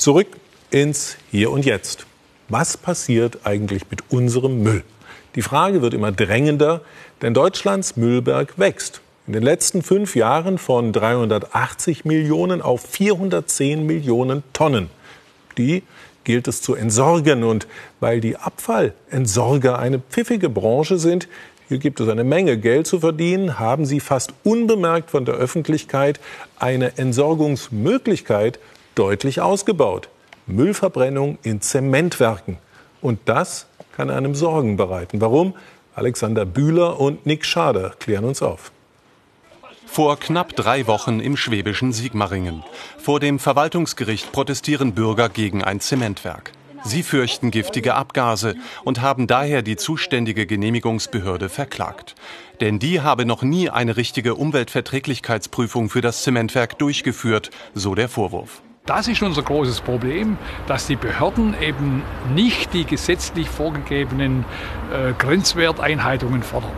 Zurück ins Hier und Jetzt. Was passiert eigentlich mit unserem Müll? Die Frage wird immer drängender, denn Deutschlands Müllberg wächst. In den letzten fünf Jahren von 380 Millionen auf 410 Millionen Tonnen. Die gilt es zu entsorgen. Und weil die Abfallentsorger eine pfiffige Branche sind, hier gibt es eine Menge Geld zu verdienen, haben sie fast unbemerkt von der Öffentlichkeit eine Entsorgungsmöglichkeit deutlich ausgebaut. Müllverbrennung in Zementwerken. Und das kann einem Sorgen bereiten. Warum? Alexander Bühler und Nick Schader klären uns auf. Vor knapp drei Wochen im schwäbischen Sigmaringen. Vor dem Verwaltungsgericht protestieren Bürger gegen ein Zementwerk. Sie fürchten giftige Abgase und haben daher die zuständige Genehmigungsbehörde verklagt. Denn die habe noch nie eine richtige Umweltverträglichkeitsprüfung für das Zementwerk durchgeführt, so der Vorwurf. Das ist unser großes Problem, dass die Behörden eben nicht die gesetzlich vorgegebenen äh, Grenzwerteinhaltungen fordern.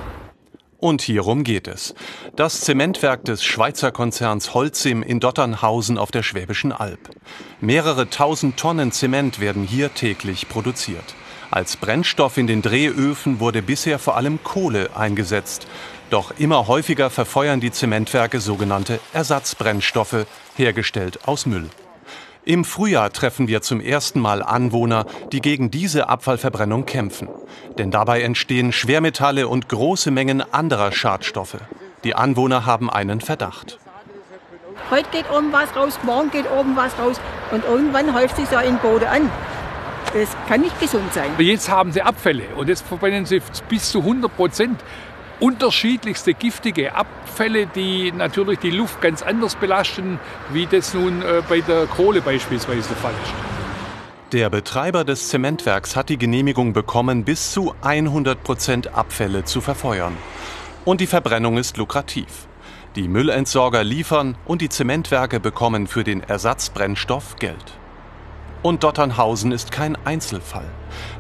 Und hierum geht es. Das Zementwerk des Schweizer Konzerns Holcim in Dotternhausen auf der Schwäbischen Alb. Mehrere tausend Tonnen Zement werden hier täglich produziert. Als Brennstoff in den Drehöfen wurde bisher vor allem Kohle eingesetzt. Doch immer häufiger verfeuern die Zementwerke sogenannte Ersatzbrennstoffe, hergestellt aus Müll. Im Frühjahr treffen wir zum ersten Mal Anwohner, die gegen diese Abfallverbrennung kämpfen. Denn dabei entstehen Schwermetalle und große Mengen anderer Schadstoffe. Die Anwohner haben einen Verdacht. Heute geht oben was raus, morgen geht oben was raus und irgendwann häuft sich so ein Boden an. Das kann nicht gesund sein. Jetzt haben sie Abfälle und jetzt verbrennen sie bis zu 100 Prozent unterschiedlichste giftige Abfälle, die natürlich die Luft ganz anders belasten, wie das nun äh, bei der Kohle beispielsweise der Fall ist. Der Betreiber des Zementwerks hat die Genehmigung bekommen, bis zu 100 Prozent Abfälle zu verfeuern. Und die Verbrennung ist lukrativ. Die Müllentsorger liefern und die Zementwerke bekommen für den Ersatzbrennstoff Geld. Und Dotternhausen ist kein Einzelfall.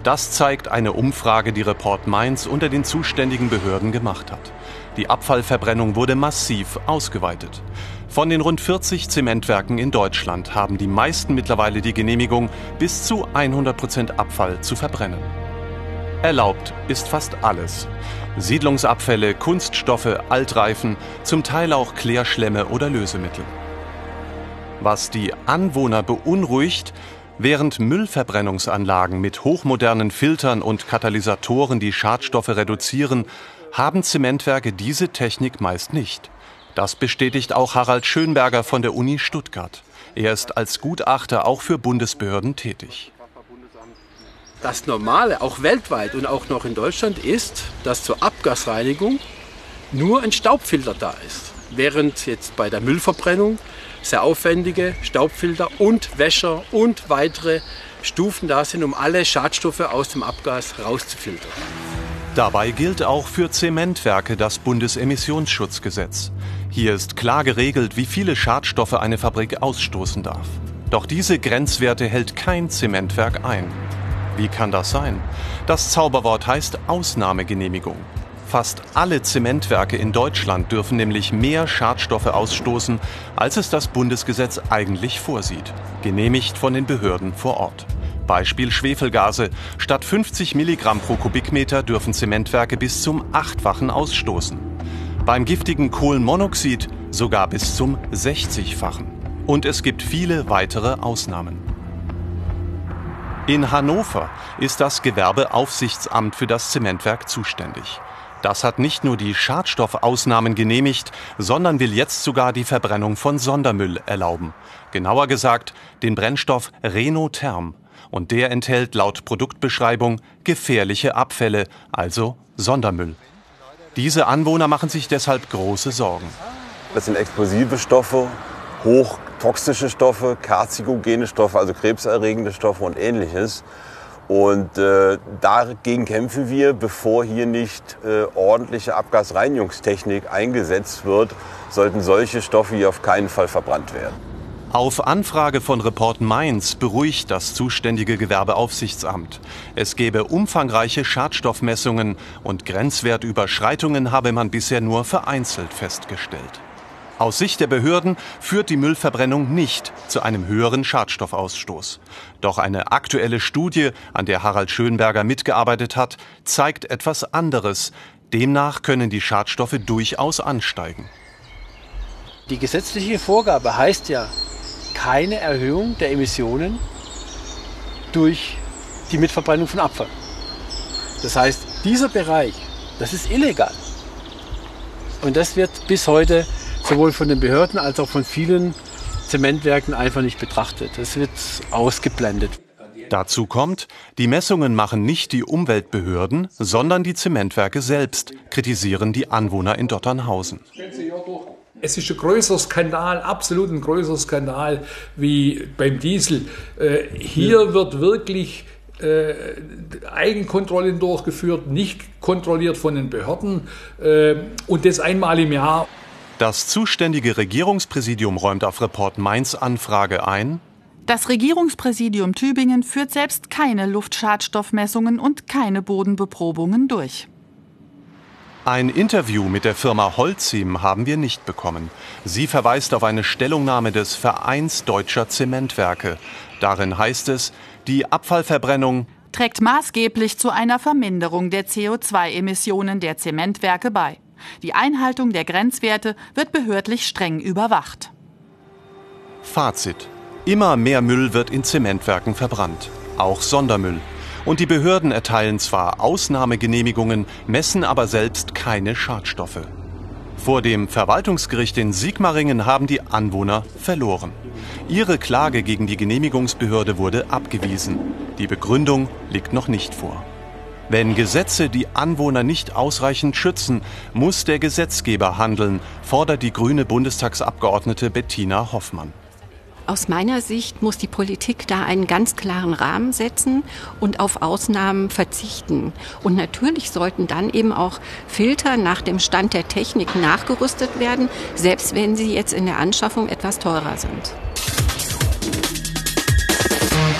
Das zeigt eine Umfrage, die Report Mainz unter den zuständigen Behörden gemacht hat. Die Abfallverbrennung wurde massiv ausgeweitet. Von den rund 40 Zementwerken in Deutschland haben die meisten mittlerweile die Genehmigung, bis zu 100 Prozent Abfall zu verbrennen. Erlaubt ist fast alles. Siedlungsabfälle, Kunststoffe, Altreifen, zum Teil auch Klärschlämme oder Lösemittel. Was die Anwohner beunruhigt, Während Müllverbrennungsanlagen mit hochmodernen Filtern und Katalysatoren die Schadstoffe reduzieren, haben Zementwerke diese Technik meist nicht. Das bestätigt auch Harald Schönberger von der Uni Stuttgart. Er ist als Gutachter auch für Bundesbehörden tätig. Das Normale, auch weltweit und auch noch in Deutschland, ist, dass zur Abgasreinigung nur ein Staubfilter da ist. Während jetzt bei der Müllverbrennung sehr aufwendige Staubfilter und Wäscher und weitere Stufen da sind, um alle Schadstoffe aus dem Abgas rauszufiltern. Dabei gilt auch für Zementwerke das Bundesemissionsschutzgesetz. Hier ist klar geregelt, wie viele Schadstoffe eine Fabrik ausstoßen darf. Doch diese Grenzwerte hält kein Zementwerk ein. Wie kann das sein? Das Zauberwort heißt Ausnahmegenehmigung. Fast alle Zementwerke in Deutschland dürfen nämlich mehr Schadstoffe ausstoßen, als es das Bundesgesetz eigentlich vorsieht, genehmigt von den Behörden vor Ort. Beispiel Schwefelgase. Statt 50 Milligramm pro Kubikmeter dürfen Zementwerke bis zum achtfachen ausstoßen. Beim giftigen Kohlenmonoxid sogar bis zum 60-fachen. Und es gibt viele weitere Ausnahmen. In Hannover ist das Gewerbeaufsichtsamt für das Zementwerk zuständig. Das hat nicht nur die Schadstoffausnahmen genehmigt, sondern will jetzt sogar die Verbrennung von Sondermüll erlauben. Genauer gesagt den Brennstoff Renotherm. Und der enthält laut Produktbeschreibung gefährliche Abfälle, also Sondermüll. Diese Anwohner machen sich deshalb große Sorgen. Das sind explosive Stoffe, hochtoxische Stoffe, karzigogene Stoffe, also krebserregende Stoffe und ähnliches. Und äh, dagegen kämpfen wir, bevor hier nicht äh, ordentliche Abgasreinigungstechnik eingesetzt wird, sollten solche Stoffe hier auf keinen Fall verbrannt werden. Auf Anfrage von Report Mainz beruhigt das zuständige Gewerbeaufsichtsamt. Es gebe umfangreiche Schadstoffmessungen und Grenzwertüberschreitungen habe man bisher nur vereinzelt festgestellt. Aus Sicht der Behörden führt die Müllverbrennung nicht zu einem höheren Schadstoffausstoß. Doch eine aktuelle Studie, an der Harald Schönberger mitgearbeitet hat, zeigt etwas anderes. Demnach können die Schadstoffe durchaus ansteigen. Die gesetzliche Vorgabe heißt ja keine Erhöhung der Emissionen durch die Mitverbrennung von Abfall. Das heißt, dieser Bereich, das ist illegal. Und das wird bis heute sowohl von den Behörden als auch von vielen Zementwerken einfach nicht betrachtet. Das wird ausgeblendet. Dazu kommt, die Messungen machen nicht die Umweltbehörden, sondern die Zementwerke selbst, kritisieren die Anwohner in Dotternhausen. Es ist ein größerer Skandal, absolut ein größerer Skandal wie beim Diesel. Äh, hier wird wirklich äh, Eigenkontrollen durchgeführt, nicht kontrolliert von den Behörden äh, und das einmal im Jahr. Das zuständige Regierungspräsidium räumt auf Report Mainz Anfrage ein. Das Regierungspräsidium Tübingen führt selbst keine Luftschadstoffmessungen und keine Bodenbeprobungen durch. Ein Interview mit der Firma Holcim haben wir nicht bekommen. Sie verweist auf eine Stellungnahme des Vereins Deutscher Zementwerke. Darin heißt es, die Abfallverbrennung trägt maßgeblich zu einer Verminderung der CO2-Emissionen der Zementwerke bei. Die Einhaltung der Grenzwerte wird behördlich streng überwacht. Fazit. Immer mehr Müll wird in Zementwerken verbrannt, auch Sondermüll. Und die Behörden erteilen zwar Ausnahmegenehmigungen, messen aber selbst keine Schadstoffe. Vor dem Verwaltungsgericht in Sigmaringen haben die Anwohner verloren. Ihre Klage gegen die Genehmigungsbehörde wurde abgewiesen. Die Begründung liegt noch nicht vor. Wenn Gesetze die Anwohner nicht ausreichend schützen, muss der Gesetzgeber handeln, fordert die grüne Bundestagsabgeordnete Bettina Hoffmann. Aus meiner Sicht muss die Politik da einen ganz klaren Rahmen setzen und auf Ausnahmen verzichten. Und natürlich sollten dann eben auch Filter nach dem Stand der Technik nachgerüstet werden, selbst wenn sie jetzt in der Anschaffung etwas teurer sind.